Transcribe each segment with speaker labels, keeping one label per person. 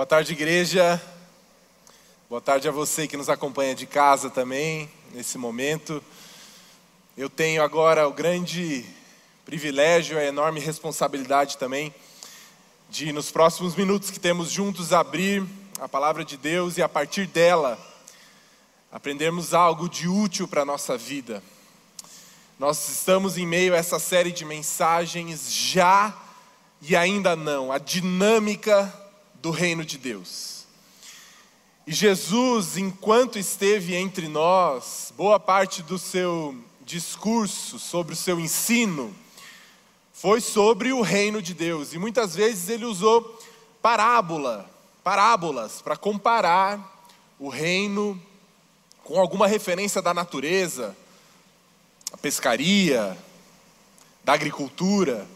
Speaker 1: Boa tarde, igreja. Boa tarde a você que nos acompanha de casa também, nesse momento. Eu tenho agora o grande privilégio, a enorme responsabilidade também, de nos próximos minutos que temos juntos abrir a palavra de Deus e a partir dela aprendermos algo de útil para a nossa vida. Nós estamos em meio a essa série de mensagens já e ainda não, a dinâmica do reino de Deus. E Jesus, enquanto esteve entre nós, boa parte do seu discurso, sobre o seu ensino, foi sobre o reino de Deus. E muitas vezes ele usou parábola, parábolas para comparar o reino com alguma referência da natureza, a pescaria, da agricultura.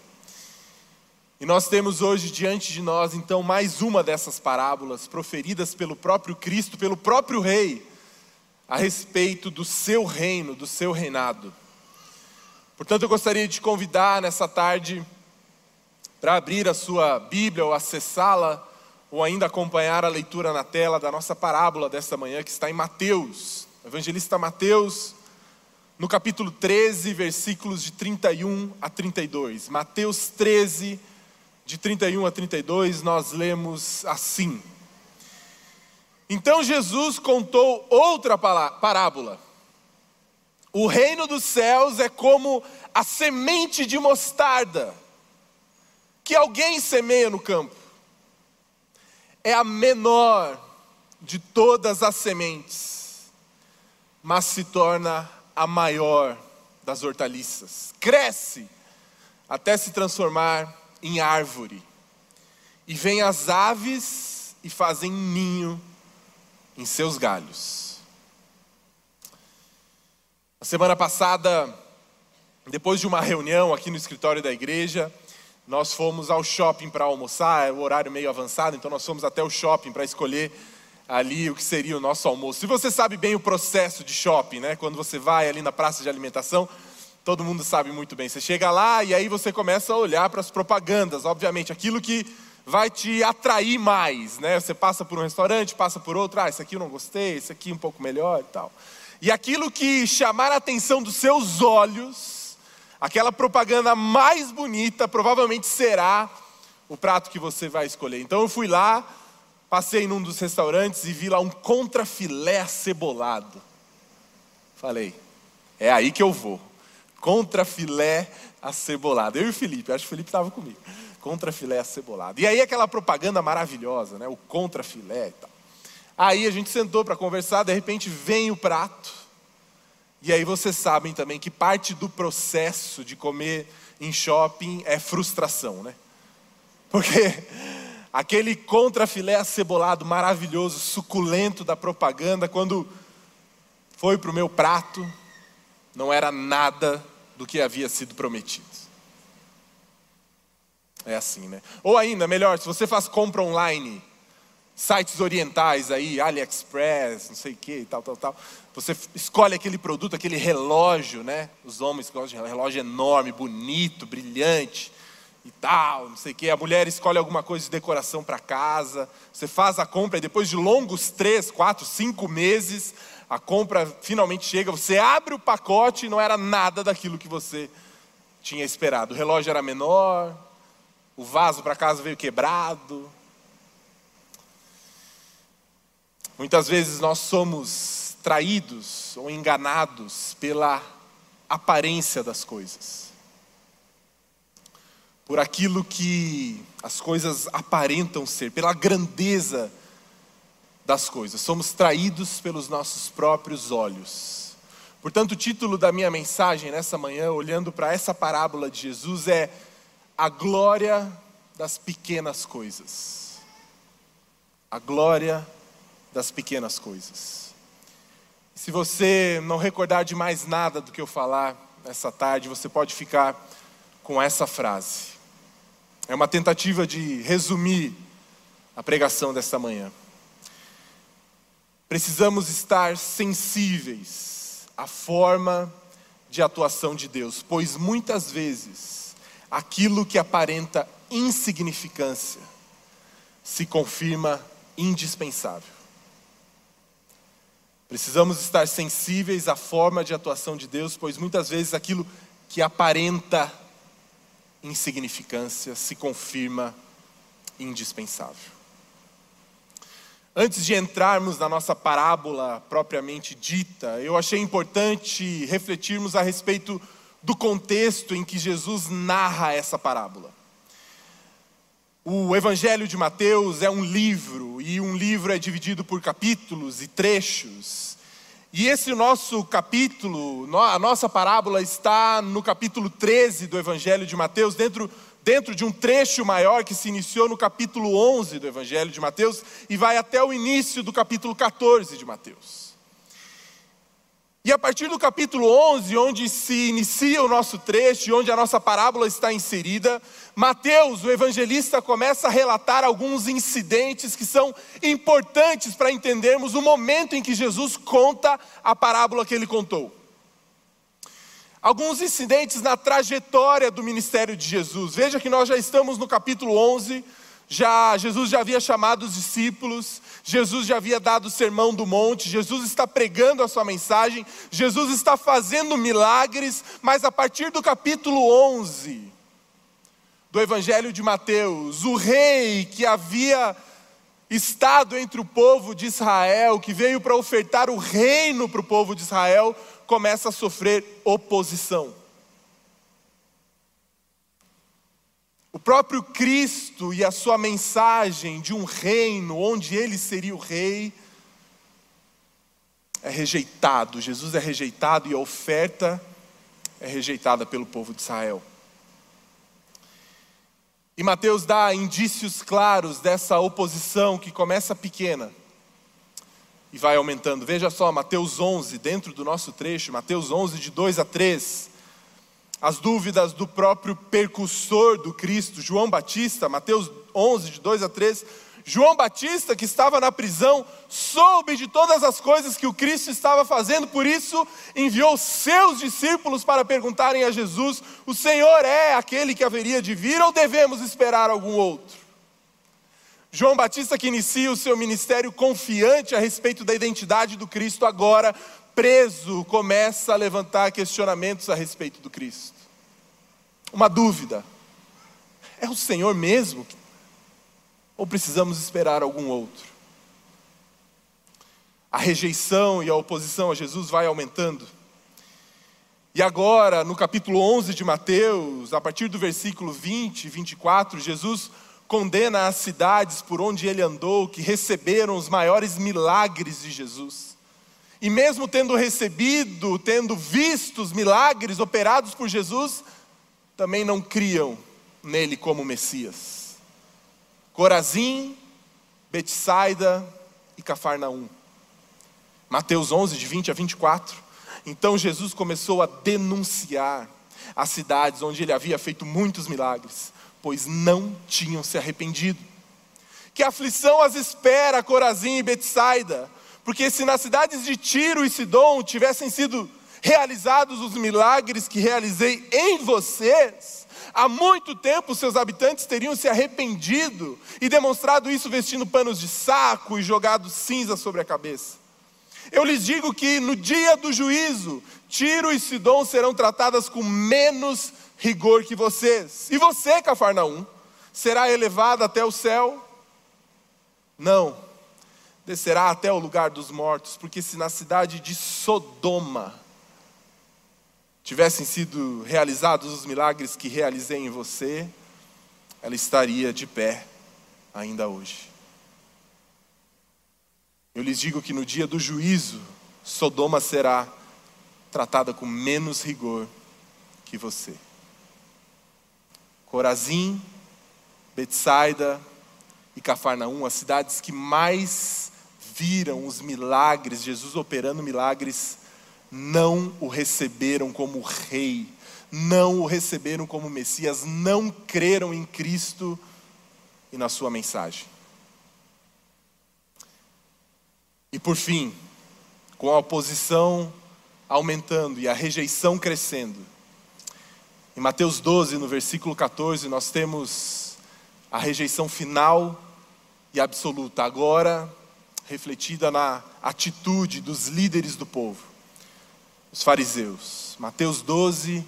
Speaker 1: E nós temos hoje diante de nós, então, mais uma dessas parábolas proferidas pelo próprio Cristo, pelo próprio Rei, a respeito do seu reino, do seu reinado. Portanto, eu gostaria de te convidar nessa tarde para abrir a sua Bíblia ou acessá-la, ou ainda acompanhar a leitura na tela da nossa parábola desta manhã, que está em Mateus, evangelista Mateus, no capítulo 13, versículos de 31 a 32. Mateus 13, de 31 a 32, nós lemos assim: Então Jesus contou outra parábola. O reino dos céus é como a semente de mostarda que alguém semeia no campo. É a menor de todas as sementes, mas se torna a maior das hortaliças. Cresce até se transformar em árvore. E vêm as aves e fazem ninho em seus galhos. A semana passada, depois de uma reunião aqui no escritório da igreja, nós fomos ao shopping para almoçar, é o horário meio avançado, então nós fomos até o shopping para escolher ali o que seria o nosso almoço. Se você sabe bem o processo de shopping, né? Quando você vai ali na praça de alimentação, Todo mundo sabe muito bem. Você chega lá e aí você começa a olhar para as propagandas, obviamente, aquilo que vai te atrair mais, né? Você passa por um restaurante, passa por outro, ah, esse aqui eu não gostei, esse aqui um pouco melhor e tal. E aquilo que chamar a atenção dos seus olhos, aquela propaganda mais bonita, provavelmente será o prato que você vai escolher. Então eu fui lá, passei num dos restaurantes e vi lá um contrafilé acebolado. Falei, é aí que eu vou contra filé acebolado. Eu e o Felipe, acho que o Felipe estava comigo. Contra filé acebolado. E aí aquela propaganda maravilhosa, né? O contra filé e tal. Aí a gente sentou para conversar, de repente vem o prato. E aí vocês sabem também que parte do processo de comer em shopping é frustração, né? Porque aquele contra filé acebolado maravilhoso, suculento da propaganda, quando foi para o meu prato, não era nada do que havia sido prometido. É assim, né? Ou ainda, melhor, se você faz compra online, sites orientais aí, AliExpress, não sei o que tal, tal, tal. Você escolhe aquele produto, aquele relógio, né? Os homens gostam de relógio enorme, bonito, brilhante e tal, não sei o que. A mulher escolhe alguma coisa de decoração para casa. Você faz a compra e depois de longos três, quatro, cinco meses, a compra finalmente chega, você abre o pacote e não era nada daquilo que você tinha esperado. O relógio era menor, o vaso para casa veio quebrado. Muitas vezes nós somos traídos ou enganados pela aparência das coisas. Por aquilo que as coisas aparentam ser, pela grandeza das coisas, somos traídos pelos nossos próprios olhos. Portanto, o título da minha mensagem nessa manhã, olhando para essa parábola de Jesus, é A Glória das Pequenas Coisas. A glória das pequenas coisas. Se você não recordar de mais nada do que eu falar nessa tarde, você pode ficar com essa frase. É uma tentativa de resumir a pregação desta manhã. Precisamos estar sensíveis à forma de atuação de Deus, pois muitas vezes aquilo que aparenta insignificância se confirma indispensável. Precisamos estar sensíveis à forma de atuação de Deus, pois muitas vezes aquilo que aparenta insignificância se confirma indispensável. Antes de entrarmos na nossa parábola propriamente dita, eu achei importante refletirmos a respeito do contexto em que Jesus narra essa parábola. O Evangelho de Mateus é um livro, e um livro é dividido por capítulos e trechos. E esse nosso capítulo, a nossa parábola está no capítulo 13 do Evangelho de Mateus, dentro dentro de um trecho maior que se iniciou no capítulo 11 do Evangelho de Mateus e vai até o início do capítulo 14 de Mateus. E a partir do capítulo 11, onde se inicia o nosso trecho onde a nossa parábola está inserida, Mateus, o evangelista, começa a relatar alguns incidentes que são importantes para entendermos o momento em que Jesus conta a parábola que ele contou alguns incidentes na trajetória do ministério de Jesus. Veja que nós já estamos no capítulo 11, já Jesus já havia chamado os discípulos, Jesus já havia dado o sermão do monte, Jesus está pregando a sua mensagem, Jesus está fazendo milagres, mas a partir do capítulo 11 do Evangelho de Mateus, o rei que havia estado entre o povo de Israel, que veio para ofertar o reino para o povo de Israel, começa a sofrer oposição. O próprio Cristo e a sua mensagem de um reino onde ele seria o rei é rejeitado. Jesus é rejeitado e a oferta é rejeitada pelo povo de Israel. E Mateus dá indícios claros dessa oposição que começa pequena e vai aumentando. Veja só, Mateus 11, dentro do nosso trecho, Mateus 11, de 2 a 3. As dúvidas do próprio percussor do Cristo, João Batista, Mateus 11, de 2 a 3. João Batista, que estava na prisão, soube de todas as coisas que o Cristo estava fazendo, por isso enviou seus discípulos para perguntarem a Jesus: O Senhor é aquele que haveria de vir ou devemos esperar algum outro? João Batista, que inicia o seu ministério confiante a respeito da identidade do Cristo, agora preso, começa a levantar questionamentos a respeito do Cristo. Uma dúvida: é o Senhor mesmo? Ou precisamos esperar algum outro? A rejeição e a oposição a Jesus vai aumentando. E agora, no capítulo 11 de Mateus, a partir do versículo 20 e 24, Jesus condena as cidades por onde ele andou, que receberam os maiores milagres de Jesus. E mesmo tendo recebido, tendo visto os milagres operados por Jesus, também não criam nele como Messias. Corazim, Betsaida e Cafarnaum. Mateus 11, de 20 a 24. Então Jesus começou a denunciar as cidades onde ele havia feito muitos milagres pois não tinham se arrependido. Que aflição as espera Corazim e Betsaida, porque se nas cidades de Tiro e Sidom tivessem sido realizados os milagres que realizei em vocês, há muito tempo seus habitantes teriam se arrependido e demonstrado isso vestindo panos de saco e jogado cinza sobre a cabeça. Eu lhes digo que no dia do juízo, Tiro e Sidom serão tratadas com menos rigor que vocês. E você, Cafarnaum, será elevado até o céu? Não, descerá até o lugar dos mortos, porque se na cidade de Sodoma tivessem sido realizados os milagres que realizei em você, ela estaria de pé ainda hoje. Eu lhes digo que no dia do juízo, Sodoma será tratada com menos rigor que você. Corazim, Betsaida e Cafarnaum, as cidades que mais viram os milagres, Jesus operando milagres, não o receberam como rei, não o receberam como Messias, não creram em Cristo e na sua mensagem. E por fim, com a oposição aumentando e a rejeição crescendo, em Mateus 12, no versículo 14, nós temos a rejeição final e absoluta, agora refletida na atitude dos líderes do povo, os fariseus. Mateus 12,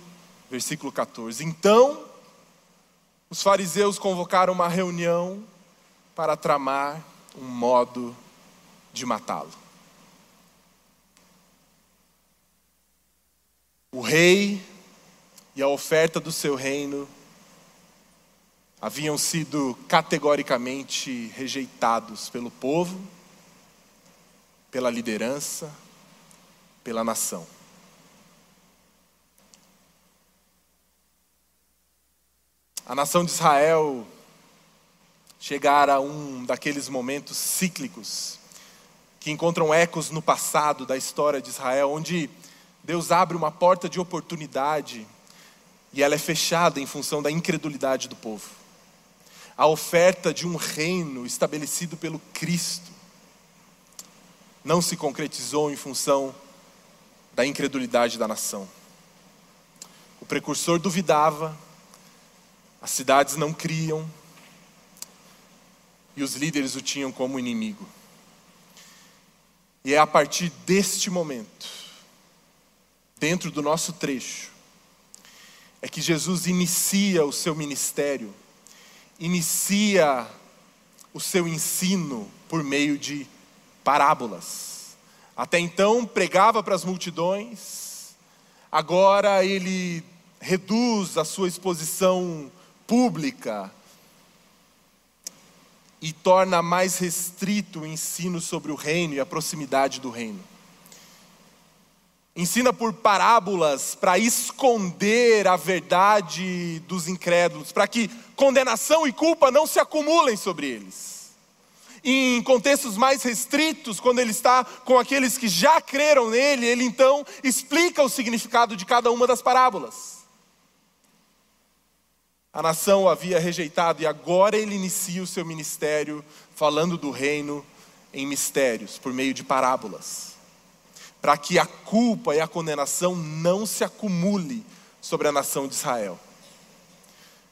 Speaker 1: versículo 14. Então, os fariseus convocaram uma reunião para tramar um modo de matá-lo. O rei e a oferta do seu reino haviam sido categoricamente rejeitados pelo povo, pela liderança, pela nação. A nação de Israel chegara a um daqueles momentos cíclicos que encontram ecos no passado da história de Israel, onde Deus abre uma porta de oportunidade e ela é fechada em função da incredulidade do povo. A oferta de um reino estabelecido pelo Cristo não se concretizou em função da incredulidade da nação. O precursor duvidava, as cidades não criam e os líderes o tinham como inimigo. E é a partir deste momento, dentro do nosso trecho, é que Jesus inicia o seu ministério, inicia o seu ensino por meio de parábolas. Até então pregava para as multidões, agora ele reduz a sua exposição pública e torna mais restrito o ensino sobre o reino e a proximidade do reino. Ensina por parábolas para esconder a verdade dos incrédulos, para que condenação e culpa não se acumulem sobre eles. Em contextos mais restritos, quando ele está com aqueles que já creram nele, ele então explica o significado de cada uma das parábolas. A nação o havia rejeitado e agora ele inicia o seu ministério falando do reino em mistérios, por meio de parábolas, para que a culpa e a condenação não se acumule sobre a nação de Israel.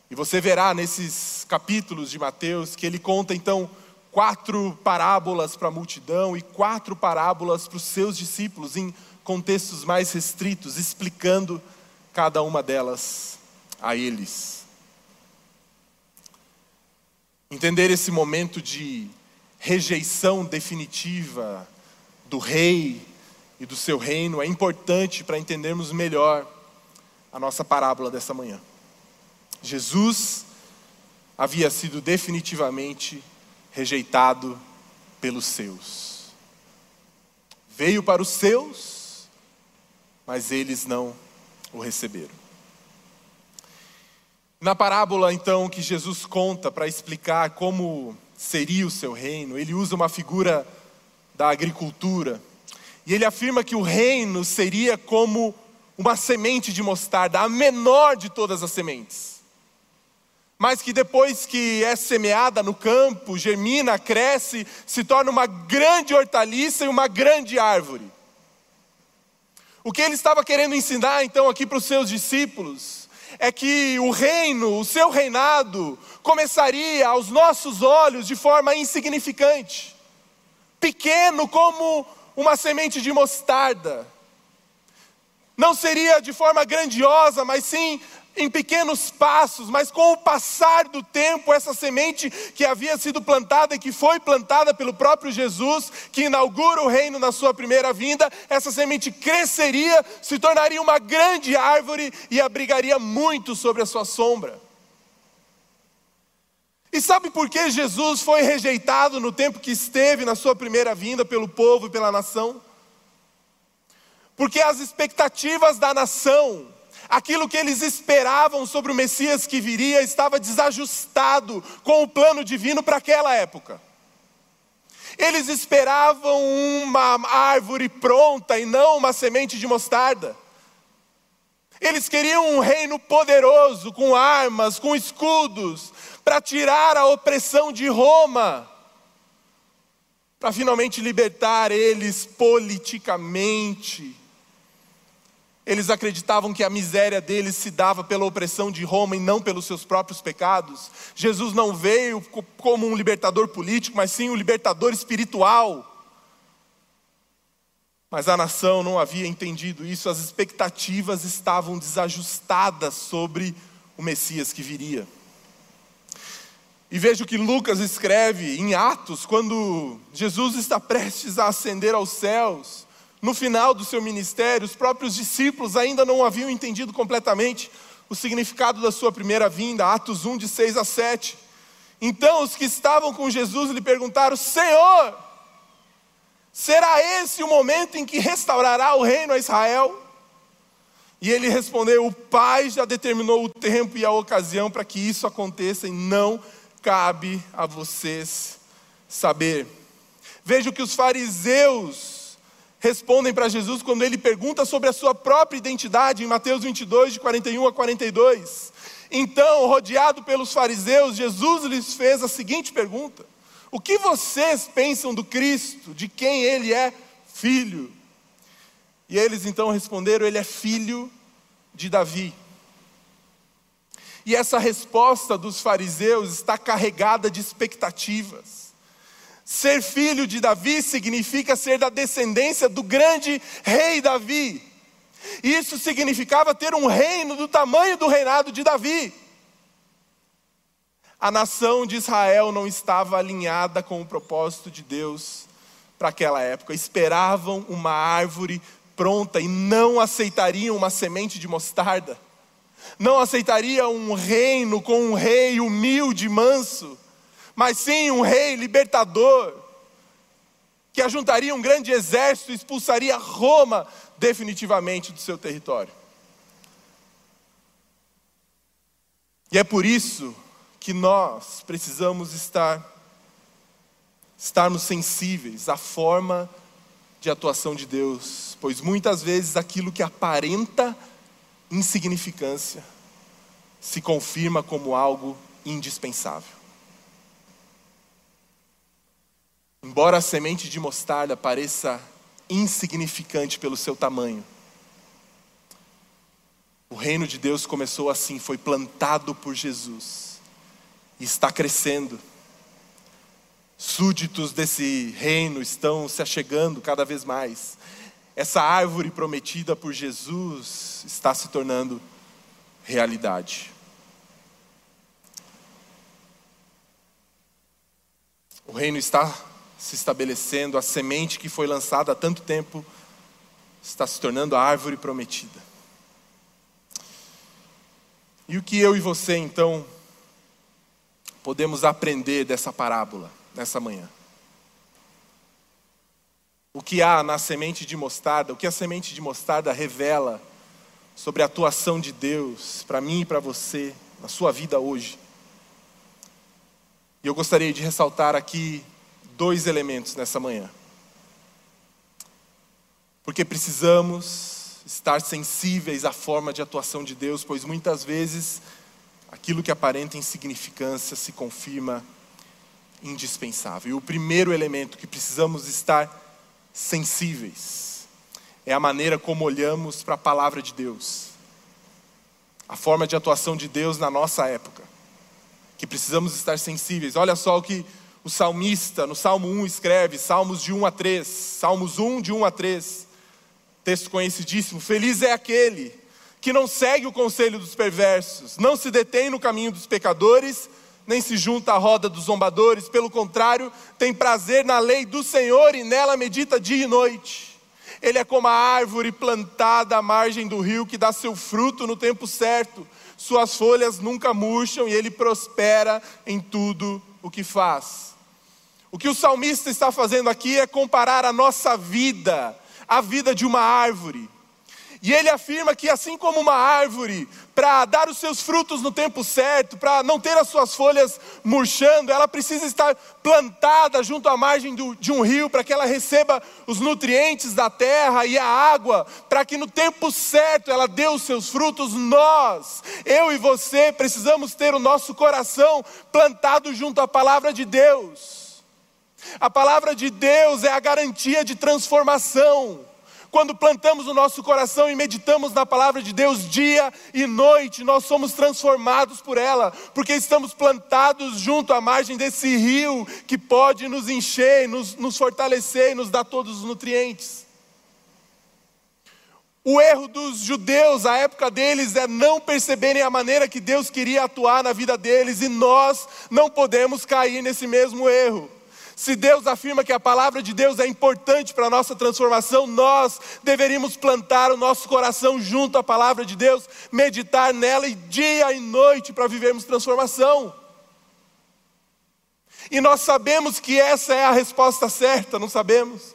Speaker 1: E você verá nesses capítulos de Mateus que ele conta então quatro parábolas para a multidão e quatro parábolas para os seus discípulos em contextos mais restritos, explicando cada uma delas a eles. Entender esse momento de rejeição definitiva do rei e do seu reino é importante para entendermos melhor a nossa parábola dessa manhã. Jesus havia sido definitivamente rejeitado pelos seus. Veio para os seus, mas eles não o receberam. Na parábola, então, que Jesus conta para explicar como seria o seu reino, ele usa uma figura da agricultura. E ele afirma que o reino seria como uma semente de mostarda, a menor de todas as sementes. Mas que depois que é semeada no campo, germina, cresce, se torna uma grande hortaliça e uma grande árvore. O que ele estava querendo ensinar então aqui para os seus discípulos é que o reino, o seu reinado, começaria aos nossos olhos de forma insignificante, pequeno como uma semente de mostarda. Não seria de forma grandiosa, mas sim em pequenos passos, mas com o passar do tempo, essa semente que havia sido plantada e que foi plantada pelo próprio Jesus, que inaugura o reino na sua primeira vinda, essa semente cresceria, se tornaria uma grande árvore e abrigaria muito sobre a sua sombra. E sabe por que Jesus foi rejeitado no tempo que esteve na sua primeira vinda pelo povo e pela nação? Porque as expectativas da nação aquilo que eles esperavam sobre o Messias que viria estava desajustado com o plano divino para aquela época. Eles esperavam uma árvore pronta e não uma semente de mostarda. Eles queriam um reino poderoso, com armas, com escudos, para tirar a opressão de Roma, para finalmente libertar eles politicamente Eles acreditavam que a miséria deles se dava pela opressão de Roma e não pelos seus próprios pecados. Jesus não veio como um libertador político, mas sim um libertador espiritual. Mas a nação não havia entendido isso, as expectativas estavam desajustadas sobre o Messias que viria. E veja o que Lucas escreve em Atos, quando Jesus está prestes a ascender aos céus no final do seu ministério, os próprios discípulos ainda não haviam entendido completamente o significado da sua primeira vinda, Atos 1, de 6 a 7. Então os que estavam com Jesus lhe perguntaram: Senhor, será esse o momento em que restaurará o reino a Israel? E ele respondeu: O Pai já determinou o tempo e a ocasião para que isso aconteça, e não cabe a vocês saber. Veja o que os fariseus respondem para Jesus quando ele pergunta sobre a sua própria identidade, em Mateus 22, de 41 a 42. Então, rodeado pelos fariseus, Jesus lhes fez a seguinte pergunta: O que vocês pensam do Cristo, de quem ele é filho? E eles então responderam: Ele é filho de Davi. E essa resposta dos fariseus está carregada de expectativas. Ser filho de Davi significa ser da descendência do grande rei Davi. Isso significava ter um reino do tamanho do reinado de Davi. A nação de Israel não estava alinhada com o propósito de Deus para aquela época. Esperavam uma árvore pronta e não aceitariam uma semente de mostarda. Não aceitariam um reino com um rei humilde, manso mas sim um rei libertador, que ajuntaria um grande exército e expulsaria Roma definitivamente do seu território. E é por isso que nós precisamos estar estarmos sensíveis à forma de atuação de Deus, pois muitas vezes aquilo que aparenta insignificância se confirma como algo indispensável. Embora a semente de mostarda pareça insignificante pelo seu tamanho, o reino de Deus começou assim, foi plantado por Jesus está crescendo. Súditos desse reino estão se achegando cada vez mais. Essa árvore prometida por Jesus está se tornando realidade. O reino está se estabelecendo, a semente que foi lançada há tanto tempo está se tornando a árvore prometida. E o que eu e você então podemos aprender dessa parábola nessa manhã? O que há na semente de mostarda, o que a semente de mostarda revela sobre a atuação de Deus para mim e para você, na sua vida hoje? E eu gostaria de ressaltar aqui dois elementos nessa manhã. Porque precisamos estar sensíveis à forma de atuação de Deus, pois muitas vezes aquilo que aparenta insignificância se confirma indispensável. E o primeiro elemento que precisamos estar sensíveis é a maneira como olhamos para a palavra de Deus, a forma de atuação de Deus na nossa época, que precisamos estar sensíveis. Olha só o que o salmista, no Salmo 1, escreve, Salmos de 1 a 3, Salmos 1, de 1 a 3, texto conhecidíssimo: Feliz é aquele que não segue o conselho dos perversos, não se detém no caminho dos pecadores, nem se junta à roda dos zombadores, pelo contrário, tem prazer na lei do Senhor e nela medita dia e noite. Ele é como a árvore plantada à margem do rio que dá seu fruto no tempo certo, suas folhas nunca murcham e ele prospera em tudo o que faz. O que o salmista está fazendo aqui é comparar a nossa vida à vida de uma árvore. E ele afirma que, assim como uma árvore, para dar os seus frutos no tempo certo, para não ter as suas folhas murchando, ela precisa estar plantada junto à margem do, de um rio, para que ela receba os nutrientes da terra e a água, para que no tempo certo ela dê os seus frutos. Nós, eu e você, precisamos ter o nosso coração plantado junto à palavra de Deus. A palavra de Deus é a garantia de transformação. Quando plantamos o nosso coração e meditamos na palavra de Deus dia e noite, nós somos transformados por ela, porque estamos plantados junto à margem desse rio que pode nos encher, nos, nos fortalecer e nos dar todos os nutrientes. O erro dos judeus, a época deles, é não perceberem a maneira que Deus queria atuar na vida deles, e nós não podemos cair nesse mesmo erro. Se Deus afirma que a palavra de Deus é importante para a nossa transformação, nós deveríamos plantar o nosso coração junto à palavra de Deus, meditar nela e dia e noite para vivermos transformação. E nós sabemos que essa é a resposta certa, não sabemos?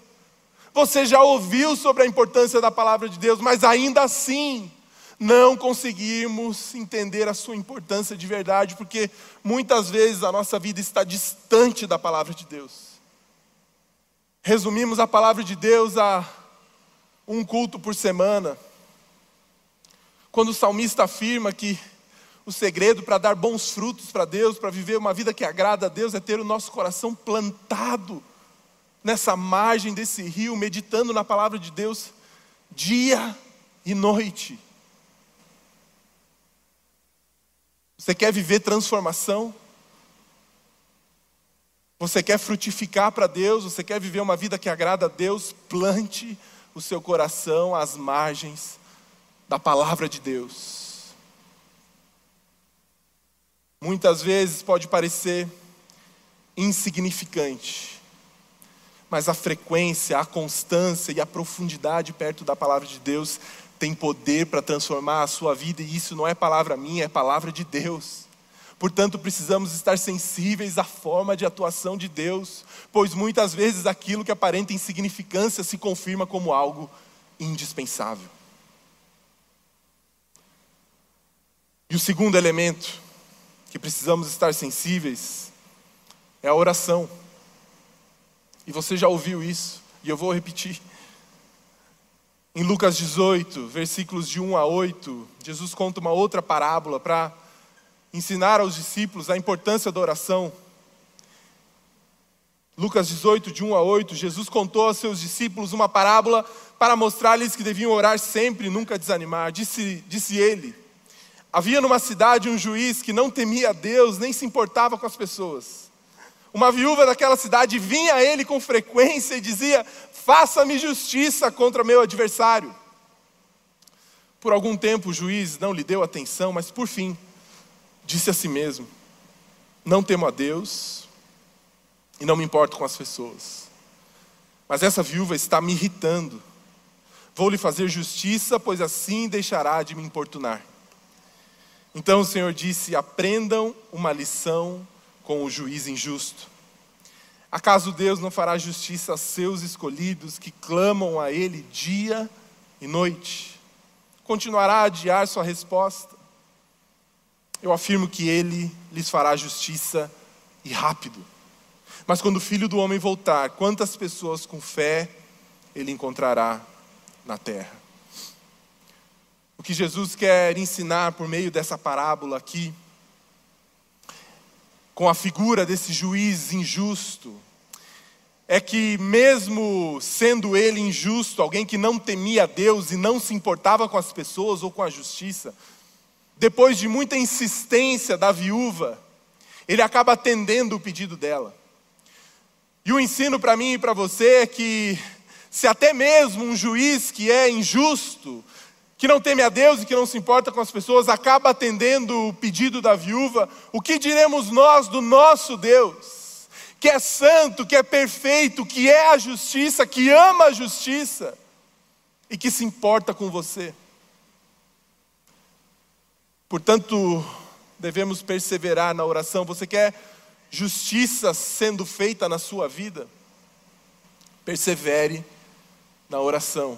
Speaker 1: Você já ouviu sobre a importância da palavra de Deus, mas ainda assim não conseguimos entender a sua importância de verdade, porque muitas vezes a nossa vida está distante da palavra de Deus. Resumimos a palavra de Deus a um culto por semana. Quando o salmista afirma que o segredo para dar bons frutos para Deus, para viver uma vida que agrada a Deus, é ter o nosso coração plantado nessa margem desse rio, meditando na palavra de Deus dia e noite. Você quer viver transformação? Você quer frutificar para Deus? Você quer viver uma vida que agrada a Deus? Plante o seu coração às margens da palavra de Deus. Muitas vezes pode parecer insignificante, mas a frequência, a constância e a profundidade perto da palavra de Deus tem poder para transformar a sua vida, e isso não é palavra minha, é palavra de Deus. Portanto, precisamos estar sensíveis à forma de atuação de Deus, pois muitas vezes aquilo que aparenta insignificância se confirma como algo indispensável. E o segundo elemento que precisamos estar sensíveis é a oração. E você já ouviu isso, e eu vou repetir. Em Lucas 18, versículos de 1 a 8, Jesus conta uma outra parábola para ensinar aos discípulos a importância da oração. Lucas 18, de 1 a 8, Jesus contou aos seus discípulos uma parábola para mostrar-lhes que deviam orar sempre e nunca desanimar. Disse, disse ele: Havia numa cidade um juiz que não temia a Deus nem se importava com as pessoas. Uma viúva daquela cidade vinha a ele com frequência e dizia: Faça-me justiça contra meu adversário. Por algum tempo o juiz não lhe deu atenção, mas por fim disse a si mesmo: Não temo a Deus e não me importo com as pessoas. Mas essa viúva está me irritando. Vou lhe fazer justiça, pois assim deixará de me importunar. Então o Senhor disse: Aprendam uma lição com o juiz injusto? Acaso Deus não fará justiça a seus escolhidos que clamam a Ele dia e noite? Continuará a adiar sua resposta? Eu afirmo que Ele lhes fará justiça e rápido. Mas quando o filho do homem voltar, quantas pessoas com fé Ele encontrará na terra? O que Jesus quer ensinar por meio dessa parábola aqui com a figura desse juiz injusto, é que, mesmo sendo ele injusto, alguém que não temia Deus e não se importava com as pessoas ou com a justiça, depois de muita insistência da viúva, ele acaba atendendo o pedido dela. E o ensino para mim e para você é que, se até mesmo um juiz que é injusto, que não teme a Deus e que não se importa com as pessoas, acaba atendendo o pedido da viúva, o que diremos nós do nosso Deus, que é santo, que é perfeito, que é a justiça, que ama a justiça e que se importa com você? Portanto, devemos perseverar na oração. Você quer justiça sendo feita na sua vida? Persevere na oração.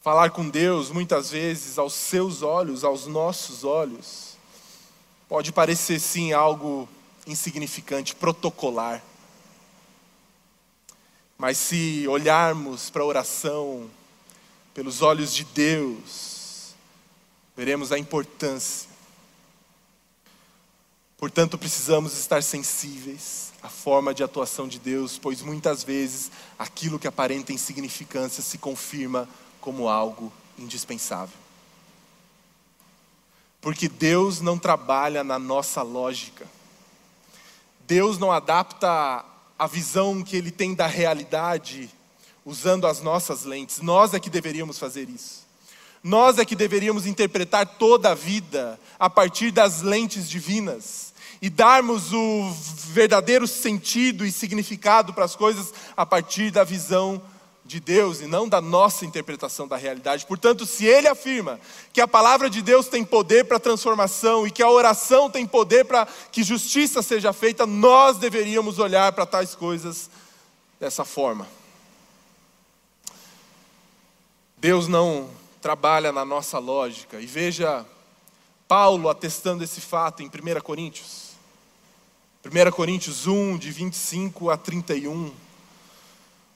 Speaker 1: Falar com Deus, muitas vezes, aos seus olhos, aos nossos olhos, pode parecer sim algo insignificante, protocolar. Mas se olharmos para a oração pelos olhos de Deus, veremos a importância. Portanto, precisamos estar sensíveis à forma de atuação de Deus, pois muitas vezes aquilo que aparenta insignificância se confirma como algo indispensável. Porque Deus não trabalha na nossa lógica. Deus não adapta a visão que Ele tem da realidade usando as nossas lentes. Nós é que deveríamos fazer isso. Nós é que deveríamos interpretar toda a vida a partir das lentes divinas e darmos o verdadeiro sentido e significado para as coisas a partir da visão de Deus e não da nossa interpretação da realidade. Portanto, se ele afirma que a palavra de Deus tem poder para transformação e que a oração tem poder para que justiça seja feita, nós deveríamos olhar para tais coisas dessa forma. Deus não trabalha na nossa lógica. E veja Paulo atestando esse fato em 1 Coríntios. 1 Coríntios 1, de 25 a 31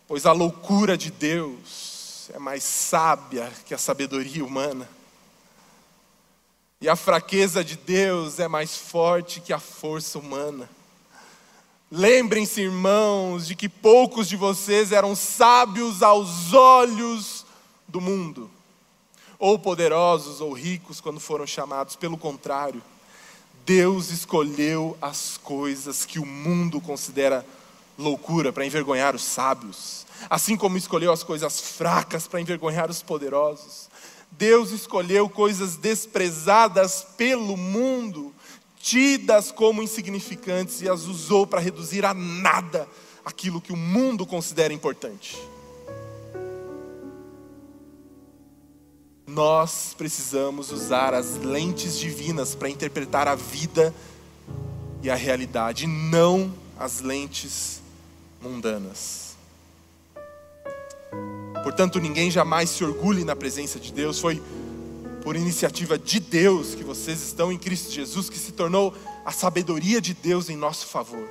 Speaker 1: pois a loucura de Deus é mais sábia que a sabedoria humana, e a fraqueza de Deus é mais forte que a força humana. Lembrem-se, irmãos, de que poucos de vocês eram sábios aos olhos do mundo, ou poderosos ou ricos quando foram chamados, pelo contrário, Deus escolheu as coisas que o mundo considera loucura para envergonhar os sábios, assim como escolheu as coisas fracas para envergonhar os poderosos. Deus escolheu coisas desprezadas pelo mundo, tidas como insignificantes, e as usou para reduzir a nada aquilo que o mundo considera importante. Nós precisamos usar as lentes divinas para interpretar a vida e a realidade, não as lentes mundanas. Portanto, ninguém jamais se orgulhe na presença de Deus. Foi por iniciativa de Deus que vocês estão em Cristo Jesus, que se tornou a sabedoria de Deus em nosso favor.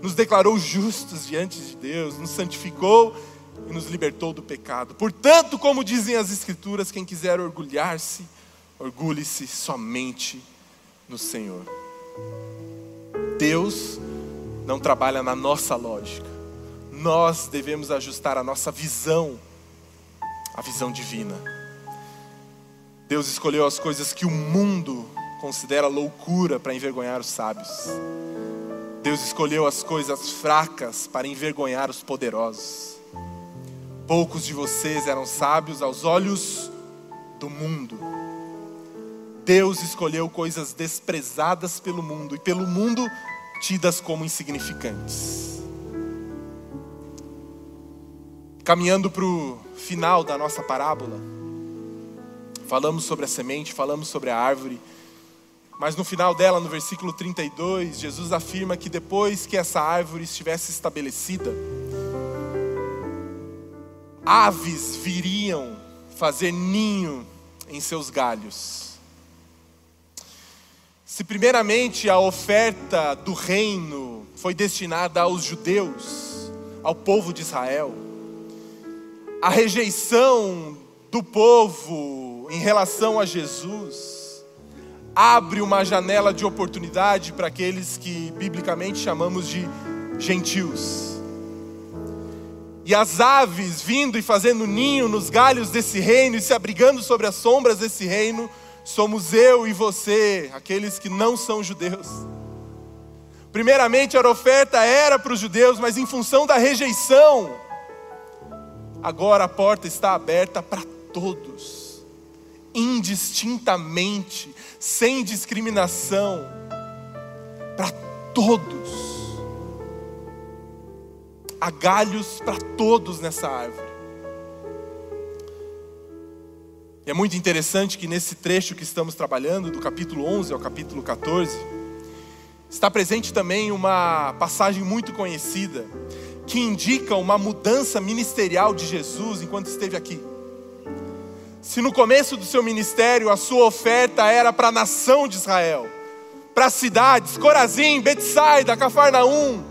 Speaker 1: Nos declarou justos diante de Deus, nos santificou e nos libertou do pecado. Portanto, como dizem as Escrituras, quem quiser orgulhar-se, orgulhe-se somente no Senhor. Deus não trabalha na nossa lógica nós devemos ajustar a nossa visão à visão divina. Deus escolheu as coisas que o mundo considera loucura para envergonhar os sábios. Deus escolheu as coisas fracas para envergonhar os poderosos. Poucos de vocês eram sábios aos olhos do mundo. Deus escolheu coisas desprezadas pelo mundo e pelo mundo tidas como insignificantes. Caminhando para o final da nossa parábola, falamos sobre a semente, falamos sobre a árvore, mas no final dela, no versículo 32, Jesus afirma que depois que essa árvore estivesse estabelecida, aves viriam fazer ninho em seus galhos. Se, primeiramente, a oferta do reino foi destinada aos judeus, ao povo de Israel, a rejeição do povo em relação a Jesus abre uma janela de oportunidade para aqueles que biblicamente chamamos de gentios. E as aves vindo e fazendo ninho nos galhos desse reino e se abrigando sobre as sombras desse reino, somos eu e você, aqueles que não são judeus. Primeiramente, a oferta era para os judeus, mas em função da rejeição, Agora a porta está aberta para todos, indistintamente, sem discriminação, para todos. Há galhos para todos nessa árvore. E é muito interessante que nesse trecho que estamos trabalhando, do capítulo 11 ao capítulo 14, está presente também uma passagem muito conhecida, que indica uma mudança ministerial de Jesus enquanto esteve aqui. Se no começo do seu ministério a sua oferta era para a nação de Israel, para cidades, Corazim, Betsaida, Cafarnaum,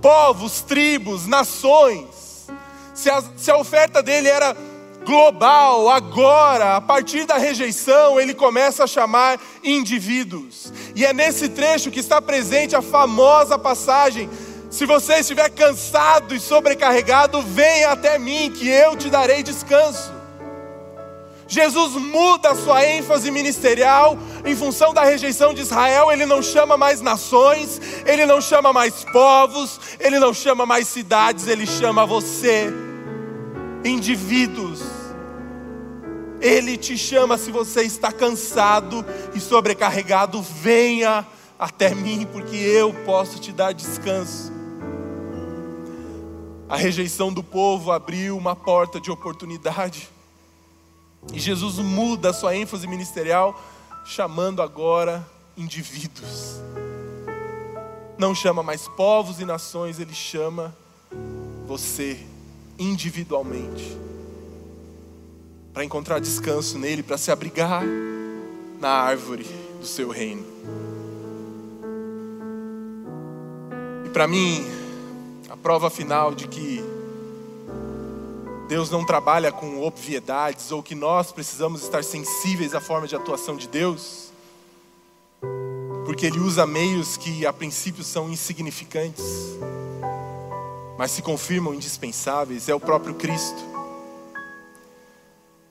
Speaker 1: povos, tribos, nações, se a, se a oferta dele era global, agora, a partir da rejeição, ele começa a chamar indivíduos. E é nesse trecho que está presente a famosa passagem: se você estiver cansado e sobrecarregado, venha até mim, que eu te darei descanso. Jesus muda a sua ênfase ministerial em função da rejeição de Israel. Ele não chama mais nações, ele não chama mais povos, ele não chama mais cidades, ele chama você, indivíduos. Ele te chama se você está cansado e sobrecarregado, venha até mim, porque eu posso te dar descanso. A rejeição do povo abriu uma porta de oportunidade. E Jesus muda a sua ênfase ministerial, chamando agora indivíduos. Não chama mais povos e nações, ele chama você individualmente. Para encontrar descanso nele, para se abrigar na árvore do seu reino. E para mim, prova final de que Deus não trabalha com obviedades ou que nós precisamos estar sensíveis à forma de atuação de Deus, porque Ele usa meios que a princípio são insignificantes, mas se confirmam indispensáveis, é o próprio Cristo.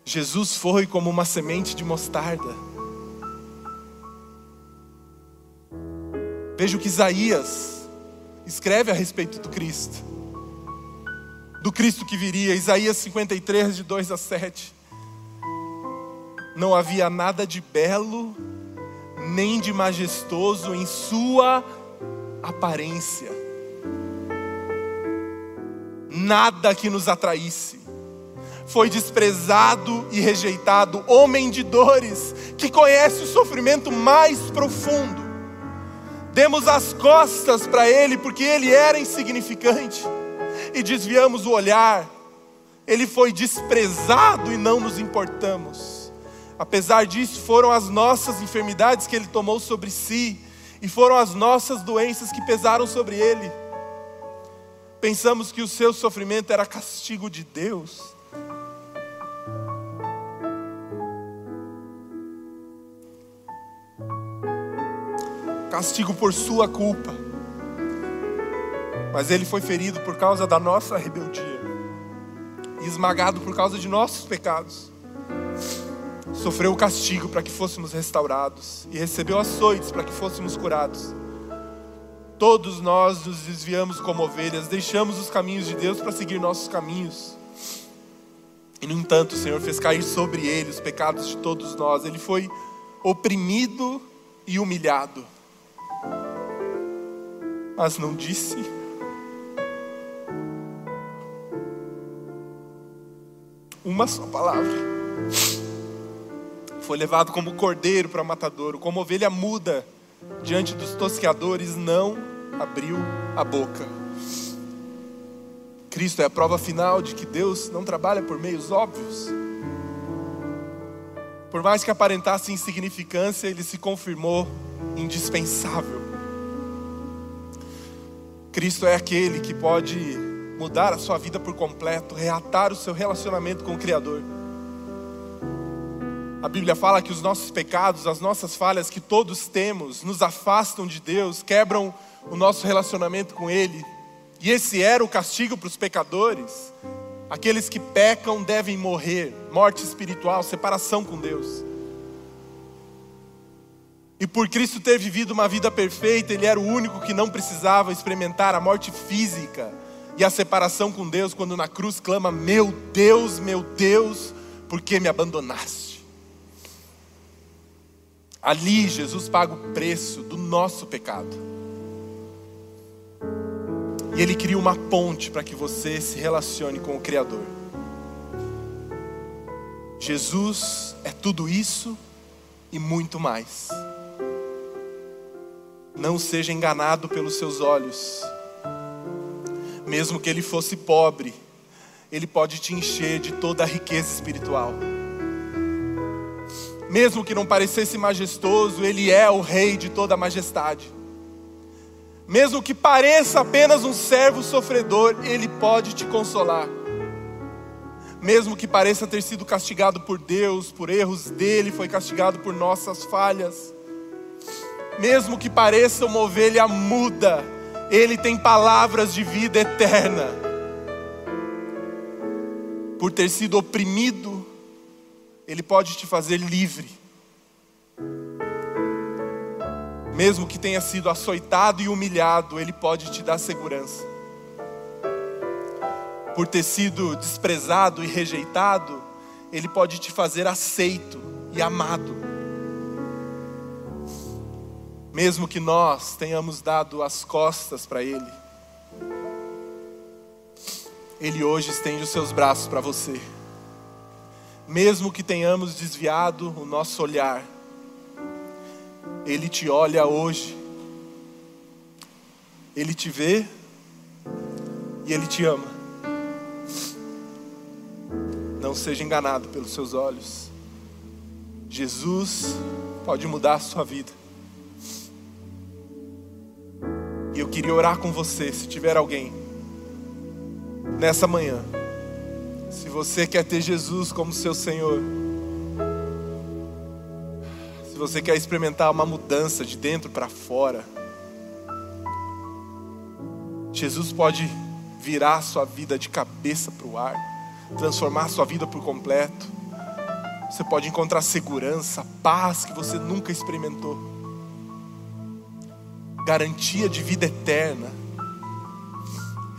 Speaker 1: Jesus foi como uma semente de mostarda. Veja o que Isaías escreve a respeito do Cristo do Cristo que viria. Isaías 53, de 2 a 7. Não havia nada de belo, nem de majestoso em sua aparência. Nada que nos atraísse. Foi desprezado e rejeitado, homem de dores, que conhece o sofrimento mais profundo. Demos as costas para ele porque ele era insignificante e desviamos o olhar. Ele foi desprezado e não nos importamos. Apesar disso, foram as nossas enfermidades que ele tomou sobre si, e foram as nossas doenças que pesaram sobre ele. Pensamos que o seu sofrimento era castigo de Deus. Castigo por sua culpa mas ele foi ferido por causa da nossa rebeldia, esmagado por causa de nossos pecados. Sofreu o castigo para que fôssemos restaurados e recebeu açoites para que fôssemos curados. Todos nós nos desviamos como ovelhas, deixamos os caminhos de Deus para seguir nossos caminhos. E no entanto, o Senhor fez cair sobre ele os pecados de todos nós. Ele foi oprimido e humilhado. Mas não disse uma só palavra. Foi levado como cordeiro para matadouro, como ovelha muda diante dos tosqueadores, não abriu a boca. Cristo é a prova final de que Deus não trabalha por meios óbvios. Por mais que aparentasse insignificância, ele se confirmou indispensável. Cristo é aquele que pode mudar a sua vida por completo, reatar o seu relacionamento com o Criador. A Bíblia fala que os nossos pecados, as nossas falhas que todos temos, nos afastam de Deus, quebram o nosso relacionamento com Ele. E esse era o castigo para os pecadores. Aqueles que pecam devem morrer, morte espiritual, separação com Deus. E por Cristo ter vivido uma vida perfeita, Ele era o único que não precisava experimentar a morte física e a separação com Deus, quando na cruz clama: Meu Deus, meu Deus, por que me abandonaste? Ali Jesus paga o preço do nosso pecado. E Ele cria uma ponte para que você se relacione com o Criador. Jesus é tudo isso e muito mais. Não seja enganado pelos seus olhos mesmo que ele fosse pobre, ele pode te encher de toda a riqueza espiritual. Mesmo que não parecesse majestoso, ele é o rei de toda a majestade. Mesmo que pareça apenas um servo sofredor, ele pode te consolar. mesmo que pareça ter sido castigado por Deus, por erros dele, foi castigado por nossas falhas. Mesmo que pareça uma ovelha muda, ele tem palavras de vida eterna. Por ter sido oprimido, ele pode te fazer livre. Mesmo que tenha sido açoitado e humilhado, ele pode te dar segurança por ter sido desprezado e rejeitado, Ele pode te fazer aceito e amado. Mesmo que nós tenhamos dado as costas para Ele, Ele hoje estende os seus braços para você. Mesmo que tenhamos desviado o nosso olhar, Ele te olha hoje, Ele te vê e Ele te ama. Não seja enganado pelos seus olhos. Jesus pode mudar a sua vida. E eu queria orar com você, se tiver alguém, nessa manhã. Se você quer ter Jesus como seu Senhor, se você quer experimentar uma mudança de dentro para fora, Jesus pode virar a sua vida de cabeça para o ar transformar a sua vida por completo. Você pode encontrar segurança, paz que você nunca experimentou, garantia de vida eterna,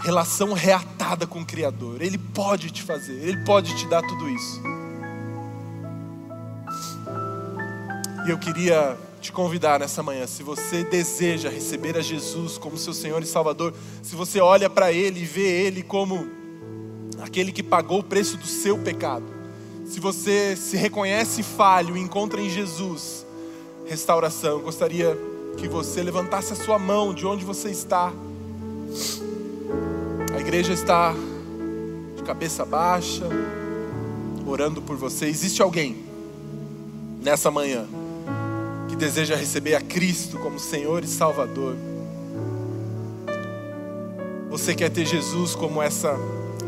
Speaker 1: relação reatada com o Criador. Ele pode te fazer, Ele pode te dar tudo isso. E eu queria te convidar nessa manhã, se você deseja receber a Jesus como seu Senhor e Salvador, se você olha para Ele e vê Ele como aquele que pagou o preço do seu pecado. Se você se reconhece falho e encontra em Jesus restauração, eu gostaria que você levantasse a sua mão de onde você está. A igreja está de cabeça baixa, orando por você. Existe alguém nessa manhã que deseja receber a Cristo como Senhor e Salvador? Você quer ter Jesus como essa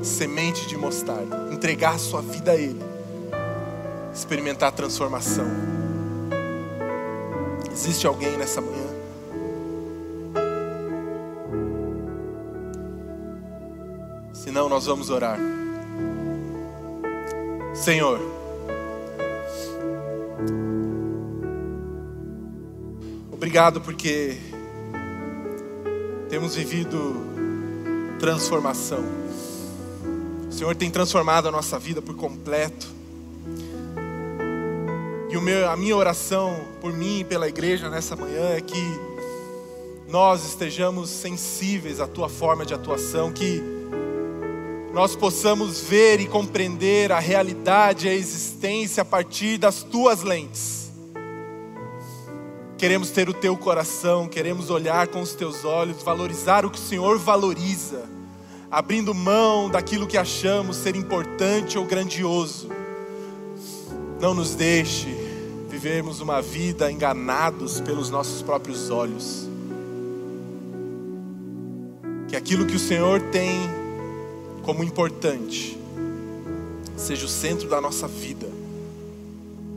Speaker 1: semente de mostarda, entregar sua vida a Ele, experimentar a transformação. Existe alguém nessa manhã? Se não, nós vamos orar. Senhor, obrigado porque temos vivido transformação. O Senhor tem transformado a nossa vida por completo. E meu, a minha oração por mim e pela igreja nessa manhã é que nós estejamos sensíveis à tua forma de atuação, que nós possamos ver e compreender a realidade a existência a partir das tuas lentes. Queremos ter o teu coração, queremos olhar com os teus olhos, valorizar o que o Senhor valoriza abrindo mão daquilo que achamos ser importante ou grandioso. Não nos deixe vivermos uma vida enganados pelos nossos próprios olhos. Que aquilo que o Senhor tem como importante seja o centro da nossa vida.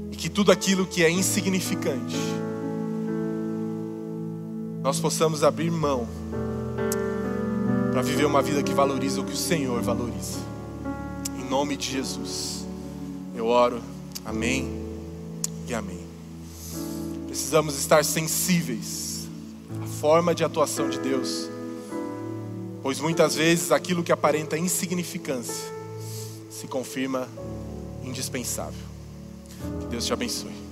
Speaker 1: E que tudo aquilo que é insignificante nós possamos abrir mão para viver uma vida que valoriza o que o Senhor valoriza. Em nome de Jesus, eu oro. Amém e amém. Precisamos estar sensíveis à forma de atuação de Deus, pois muitas vezes aquilo que aparenta insignificância se confirma indispensável. Que Deus te abençoe.